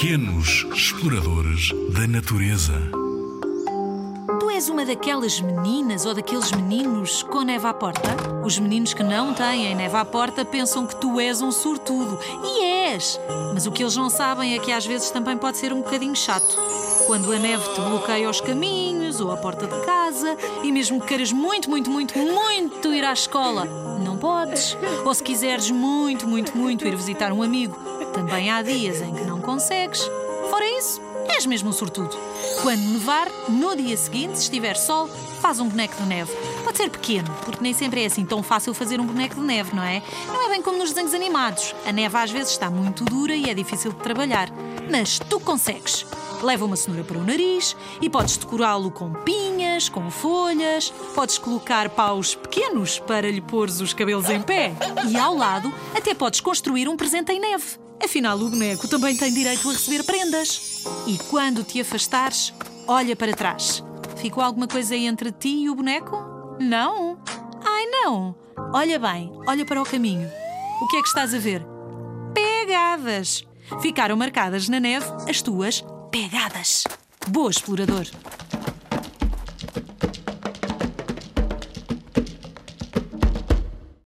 Pequenos exploradores da natureza. Tu és uma daquelas meninas ou daqueles meninos com neve à porta? Os meninos que não têm neve à porta pensam que tu és um sortudo. E és! Mas o que eles não sabem é que às vezes também pode ser um bocadinho chato. Quando a neve te bloqueia os caminhos ou a porta de casa e mesmo que queiras muito, muito, muito, muito ir à escola, não podes. Ou se quiseres muito, muito, muito ir visitar um amigo, também há dias em que consegues. Fora isso, és mesmo um sortudo. Quando nevar, no dia seguinte, se estiver sol, faz um boneco de neve. Pode ser pequeno, porque nem sempre é assim tão fácil fazer um boneco de neve, não é? Não é bem como nos desenhos animados. A neve às vezes está muito dura e é difícil de trabalhar. Mas tu consegues. Leva uma cenoura para o nariz e podes decorá-lo com pinhas, com folhas, podes colocar paus pequenos para lhe pôr os cabelos em pé. E ao lado, até podes construir um presente em neve. Afinal, o boneco também tem direito a receber prendas. E quando te afastares, olha para trás. Ficou alguma coisa entre ti e o boneco? Não? Ai, não! Olha bem, olha para o caminho. O que é que estás a ver? Pegadas! Ficaram marcadas na neve as tuas pegadas. Boa, explorador!